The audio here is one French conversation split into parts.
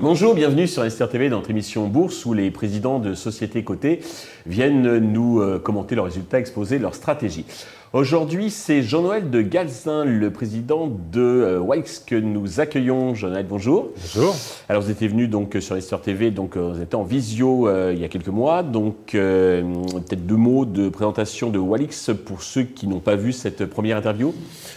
Bonjour, bienvenue sur Esther TV dans notre émission Bourse où les présidents de sociétés cotées viennent nous euh, commenter leurs résultats, exposer leurs stratégies. Aujourd'hui, c'est Jean-Noël de Galzin, le président de euh, Wix, que nous accueillons. Jean-Noël, bonjour. Bonjour. Alors, vous étiez venu donc sur Esther TV, donc euh, vous étiez en visio il y a quelques mois. Donc, peut-être deux mots de présentation de Walix pour ceux qui n'ont pas vu cette première interview.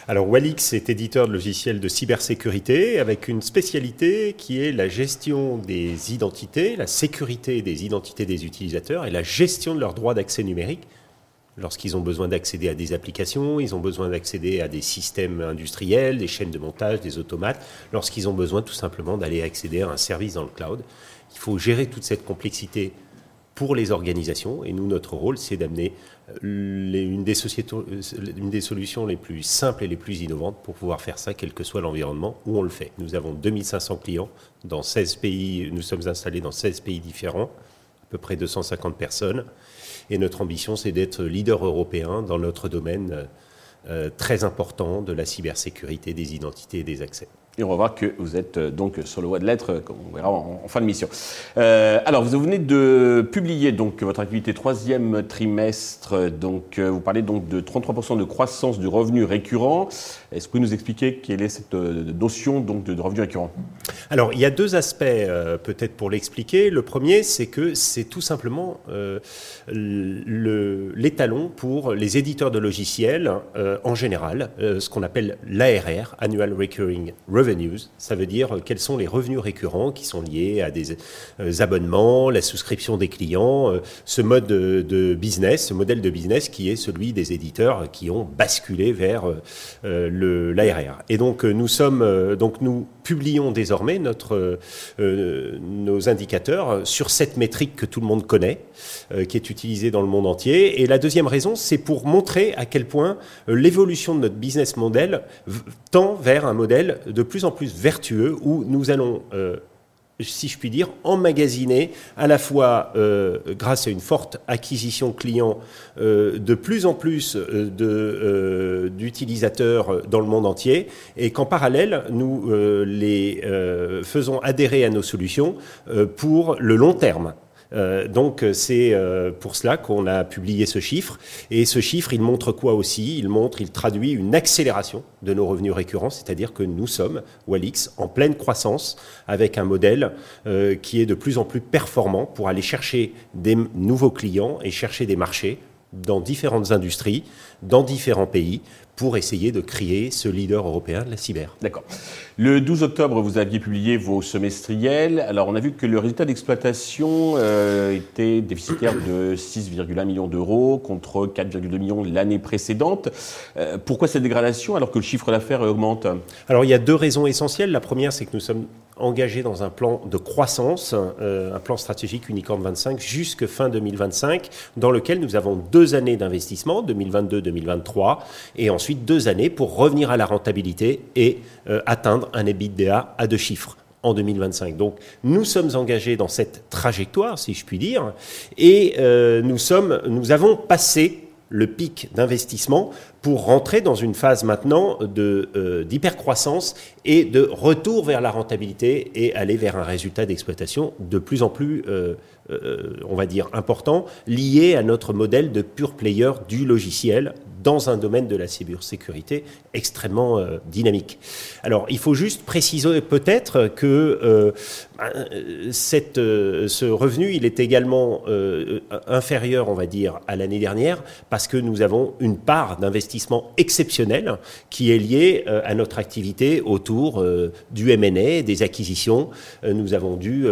Alors, Walix est éditeur de logiciels de cybersécurité avec une spécialité qui est la gestion des identités, la sécurité des identités des utilisateurs et la gestion de leurs droits d'accès numérique lorsqu'ils ont besoin d'accéder à des applications, ils ont besoin d'accéder à des systèmes industriels, des chaînes de montage, des automates, lorsqu'ils ont besoin tout simplement d'aller accéder à un service dans le cloud. Il faut gérer toute cette complexité pour les organisations et nous, notre rôle, c'est d'amener euh, une, des une des solutions les plus simples et les plus innovantes pour pouvoir faire ça, quel que soit l'environnement où on le fait. Nous avons 2500 clients dans 16 pays, nous sommes installés dans 16 pays différents, à peu près 250 personnes. Et notre ambition, c'est d'être leader européen dans notre domaine euh, très important de la cybersécurité, des identités et des accès. Et on va voir que vous êtes euh, donc sur le voie de l'être, comme on verra en, fin de mission. Euh, alors, vous venez de publier donc votre activité troisième trimestre. Donc, euh, vous parlez donc de 33% de croissance du revenu récurrent. Est-ce que vous pouvez nous expliquer quelle est cette notion donc de, revenu récurrent? Alors, il y a deux aspects peut-être pour l'expliquer. Le premier, c'est que c'est tout simplement l'étalon pour les éditeurs de logiciels en général, ce qu'on appelle l'ARR, Annual Recurring Revenue ça veut dire euh, quels sont les revenus récurrents qui sont liés à des euh, abonnements, la souscription des clients, euh, ce mode de, business, ce modèle de business qui est celui des éditeurs qui ont basculé vers l'ARR. Et donc nous sommes, donc nous publions désormais notre, nos indicateurs sur cette métrique que tout le monde connaît, qui est utilisée dans le monde entier. Et la deuxième raison, c'est pour montrer à quel point l'évolution de notre business model tend vers un modèle de plus en plus vertueux où nous allons, euh, si je puis dire, emmagasiner à la fois, euh, grâce à une forte acquisition client, euh, de plus en plus d'utilisateurs dans le monde entier et qu'en parallèle, nous les faisons adhérer à nos solutions pour le long terme. Euh, donc c'est euh, pour cela qu'on a publié ce chiffre. Et ce chiffre, il montre quoi aussi? Il montre, il traduit une accélération de nos revenus récurrents, c'est-à-dire que nous sommes, Walix, en pleine croissance avec un modèle euh, qui est de plus en plus performant pour aller chercher des nouveaux clients et chercher des marchés dans différentes industries, dans différents pays, pour essayer de créer ce leader européen de la cyber. D'accord. Le 12 octobre, vous aviez publié vos semestriels. Alors, on a vu que le résultat d'exploitation euh, était déficitaire de 6,1 millions d'euros contre 4,2 millions l'année précédente. Euh, pourquoi cette dégradation alors que le chiffre d'affaires augmente? Alors, il y a deux raisons essentielles. La première, c'est que nous sommes engagés dans un plan de croissance, euh, un plan stratégique Unicorn 25 jusque fin 2025, dans lequel nous avons deux années d'investissement, 2022-2023, et ensuite deux années pour revenir à la rentabilité et euh, atteindre un EBITDA à deux chiffres en 2025. Donc nous sommes engagés dans cette trajectoire, si je puis dire, et euh, nous, sommes, nous avons passé le pic d'investissement pour rentrer dans une phase maintenant euh, d'hypercroissance et de retour vers la rentabilité et aller vers un résultat d'exploitation de plus en plus, on va dire, important, lié à notre modèle de pure player du logiciel dans un domaine de la cybersécurité extrêmement euh, dynamique. Alors, il faut juste préciser peut-être que euh, ben, euh, ce revenu, il est également inférieur, on va dire, à l'année dernière, parce que nous avons une part d'investissement exceptionnel qui est liée à notre activité autour du M&A, des acquisitions. nous avons dû,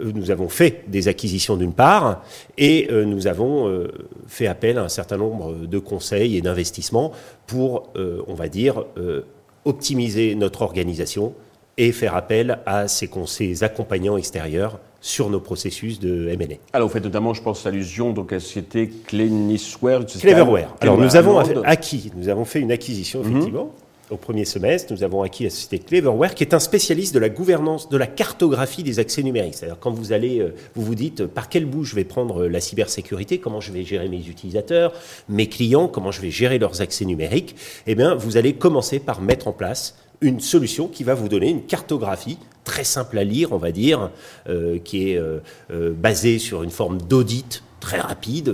nous avons fait des acquisitions d'une part, et nous avons fait appel à un certain nombre de conseils et d'investissement pour, euh, on va dire, euh, optimiser notre organisation et faire appel à ces, ces accompagnants extérieurs sur nos processus de M&A. Alors, vous faites notamment, je pense, allusion donc, à la société Clenisware. Cleverware. Alors, nous avons acquis, nous avons fait une acquisition, mhm. effectivement, au premier semestre, nous avons acquis la société Cleverware, qui est un spécialiste de la gouvernance, de la cartographie des accès numériques. C'est-à-dire quand vous allez, euh, vous vous dites par quel bout je vais prendre la cybersécurité, comment je vais gérer mes utilisateurs, mes clients, comment je vais gérer leurs accès numériques, eh bien, vous allez commencer par mettre en place une solution qui va vous donner une cartographie très simple à lire, on va dire, euh, qui est euh, euh, basée sur une forme d'audit très rapide,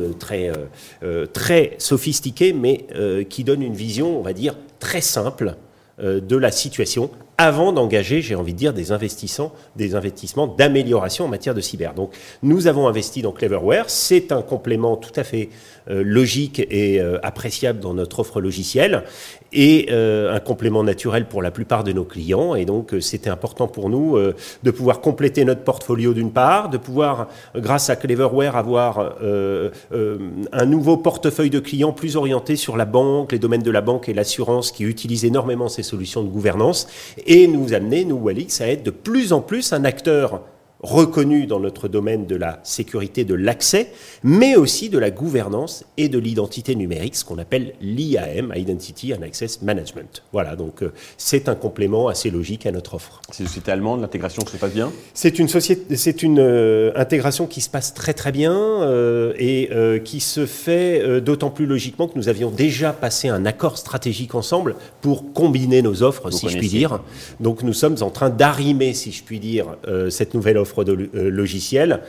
très sophistiquée, mais qui donne une vision, on va dire, très simple de la situation avant d'engager, j'ai envie de dire, des investissements, des investissements d'amélioration en matière de cyber. Donc, nous avons investi dans Cleverware. C'est un complément tout à fait euh, logique et euh, appréciable dans notre offre logicielle et euh, un complément naturel pour la plupart de nos clients. Et donc, c'était important pour nous de pouvoir compléter notre portfolio d'une part, de pouvoir, grâce à Cleverware, avoir un nouveau portefeuille de clients plus orienté sur la banque, les domaines de la banque et l'assurance qui utilisent énormément ces solutions de gouvernance et nous amener, nous, Walix, à être de plus en plus un acteur reconnu dans notre domaine de la sécurité de l'accès, mais aussi de la gouvernance et de l'identité numérique, ce qu'on appelle l'IAM, Identity and Access Management. Voilà, donc euh, c'est un complément assez logique à notre offre. C'est une société allemande, l'intégration se passe bien? C'est une, société, c'est une euh, intégration qui se passe très très bien euh, et qui se fait d'autant plus logiquement que nous avions déjà passé un accord stratégique ensemble pour combiner nos offres, si je puis dire. Donc nous sommes en train d'arrimer, si je puis dire, cette nouvelle offre de euh, logiciels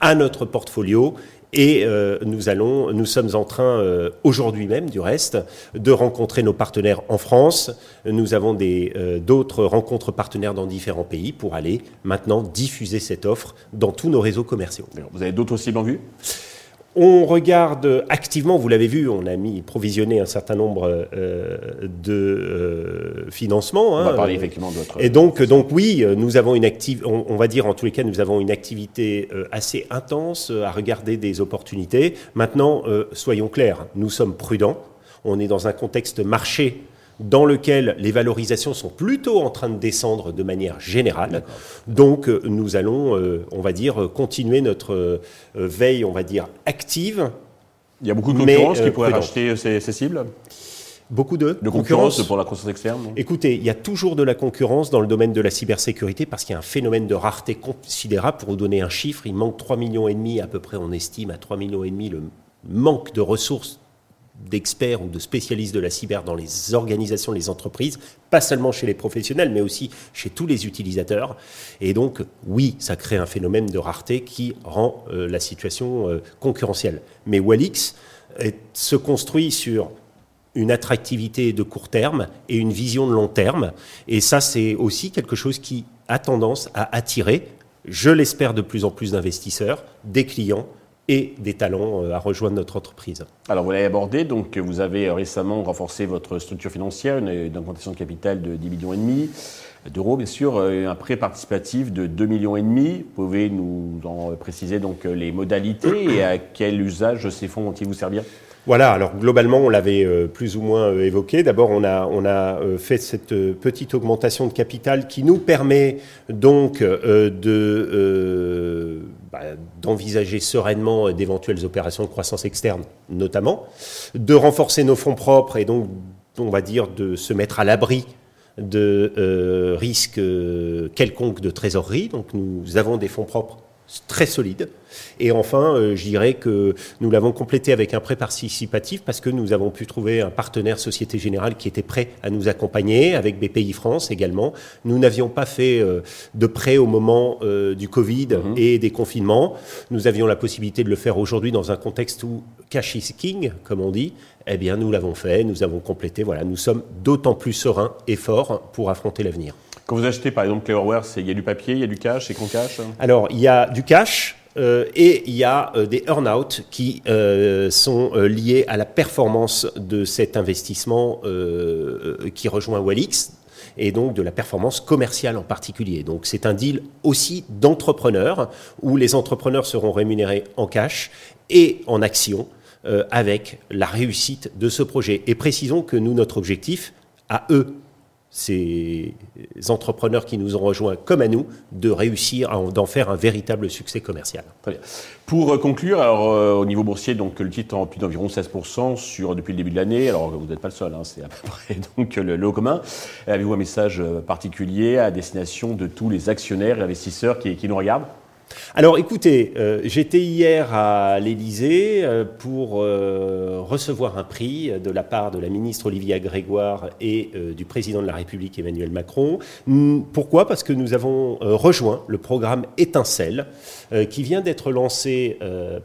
à notre portfolio et euh, nous, allons, nous sommes en train, euh, aujourd'hui même du reste, de rencontrer nos partenaires en France. Nous avons d'autres rencontres partenaires dans différents pays pour aller maintenant diffuser cette offre dans tous nos réseaux commerciaux. Vous avez d'autres cibles en vue? On regarde activement, vous l'avez vu, on a mis provisionné un certain nombre euh, de euh, financements. on va hein. parler effectivement de votre. Et donc, donc oui, nous avons une activité, on, va dire en tous les cas, nous avons une activité euh, assez intense à regarder des opportunités. Maintenant, soyons clairs, nous sommes prudents. On est dans un contexte marché dans lequel les valorisations sont plutôt en train de descendre de manière générale. Donc euh, nous allons, euh, on va dire, continuer notre euh, veille, on va dire, active. Il y a beaucoup de concurrence qui pourraient racheter ces, cibles? Beaucoup de, de concurrence, pour la croissance externe Écoutez, il y a toujours de la concurrence dans le domaine de la cybersécurité parce qu'il y a un phénomène de rareté considérable. Pour vous donner un chiffre, il manque 3,5 millions et demi, à peu près, on estime à 3,5 millions et demi le manque de ressources d'experts ou de spécialistes de la cyber dans les organisations, les entreprises, pas seulement chez les professionnels, mais aussi chez tous les utilisateurs. Et donc, oui, ça crée un phénomène de rareté qui rend euh, la situation euh, concurrentielle. Mais Walix se construit sur une attractivité de court terme et une vision de long terme. Et ça, c'est aussi quelque chose qui a tendance à attirer, je l'espère, de plus en plus d'investisseurs, des clients, et des talents euh, à rejoindre notre entreprise. Alors vous l'avez abordé, donc vous avez récemment renforcé votre structure financière, une, augmentation de capital de 10 millions et demi d'euros, bien sûr, euh, un prêt participatif de 2 millions et demi. Vous pouvez nous en préciser donc les modalités et à quel usage ces fonds vont-ils vous servir? Voilà, alors globalement, on l'avait euh, plus ou moins euh, évoqué. D'abord, on a, on a euh, fait cette petite augmentation de capital qui nous permet donc de, bah, d'envisager sereinement d'éventuelles opérations de croissance externe, notamment, de renforcer nos fonds propres et donc, on va dire, de se mettre à l'abri de risques quelconques de trésorerie. Donc, nous avons des fonds propres très solide. Et enfin, euh, je dirais que nous l'avons complété avec un prêt participatif parce que nous avons pu trouver un partenaire Société Générale qui était prêt à nous accompagner, avec BPI France également. Nous n'avions pas fait euh, de prêt au moment euh, du Covid mhm. et des confinements. Nous avions la possibilité de le faire aujourd'hui dans un contexte où cash is king, comme on dit. Eh bien, nous l'avons fait, nous avons complété. Voilà, nous sommes d'autant plus sereins et forts pour affronter l'avenir. Quand vous achetez par exemple Cleverware, il y a du papier, il y a du cash, c'est qu'on cash Alors, il y a du cash. Euh, et il y a euh, des earn-out qui euh, sont liés à la performance de cet investissement qui rejoint Walix et donc de la performance commerciale en particulier. Donc c'est un deal aussi d'entrepreneurs où les entrepreneurs seront rémunérés en cash et en actions avec la réussite de ce projet. Et précisons que nous, notre objectif, à eux, ces entrepreneurs qui nous ont rejoints comme à nous de réussir d'en faire un véritable succès commercial. Très bien. Pour euh, conclure, alors, euh, au niveau boursier, donc, le titre en plus d'environ 16% sur, depuis le début de l'année. Alors, vous n'êtes pas le seul, hein, c'est à peu près donc, le lot commun. Avez-vous un message euh, particulier à destination de tous les actionnaires et investisseurs qui, qui nous regardent? Alors écoutez, euh, j'étais hier à l'Élysée euh, pour euh, recevoir un prix de la part de la ministre Olivia Grégoire et du président de la République Emmanuel Macron. Pourquoi? Parce que nous avons rejoint le programme Étincelle qui vient d'être lancé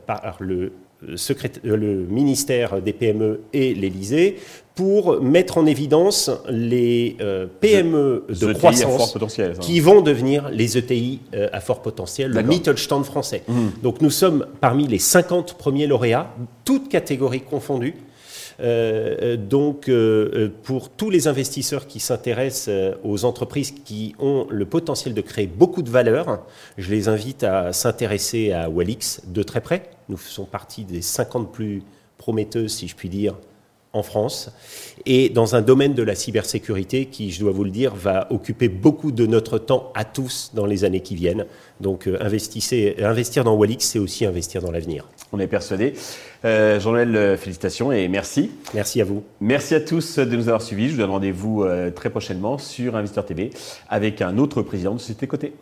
par le le ministère des PME et l'Élysée pour mettre en évidence les euh, PME de croissance qui vont devenir les ETI euh, à fort potentiel, le Mittelstand français. Mmh. Donc nous sommes parmi les 50 premiers lauréats, toutes catégories confondues. Euh, donc, pour tous les investisseurs qui s'intéressent aux entreprises qui ont le potentiel de créer beaucoup de valeur, je les invite à s'intéresser à Walix de très près. Nous faisons partie des 50 plus prometteuses, si je puis dire, en France et dans un domaine de la cybersécurité qui, je dois vous le dire, va occuper beaucoup de notre temps à tous dans les années qui viennent. Donc euh, investir dans Walix, c'est aussi investir dans l'avenir. On est persuadé. Euh, Jean-Noël, euh, félicitations et merci. Merci à vous. Merci à tous de nous avoir suivis. Je vous donne rendez-vous euh, très prochainement sur Investeur TV avec un autre président de Société Côté.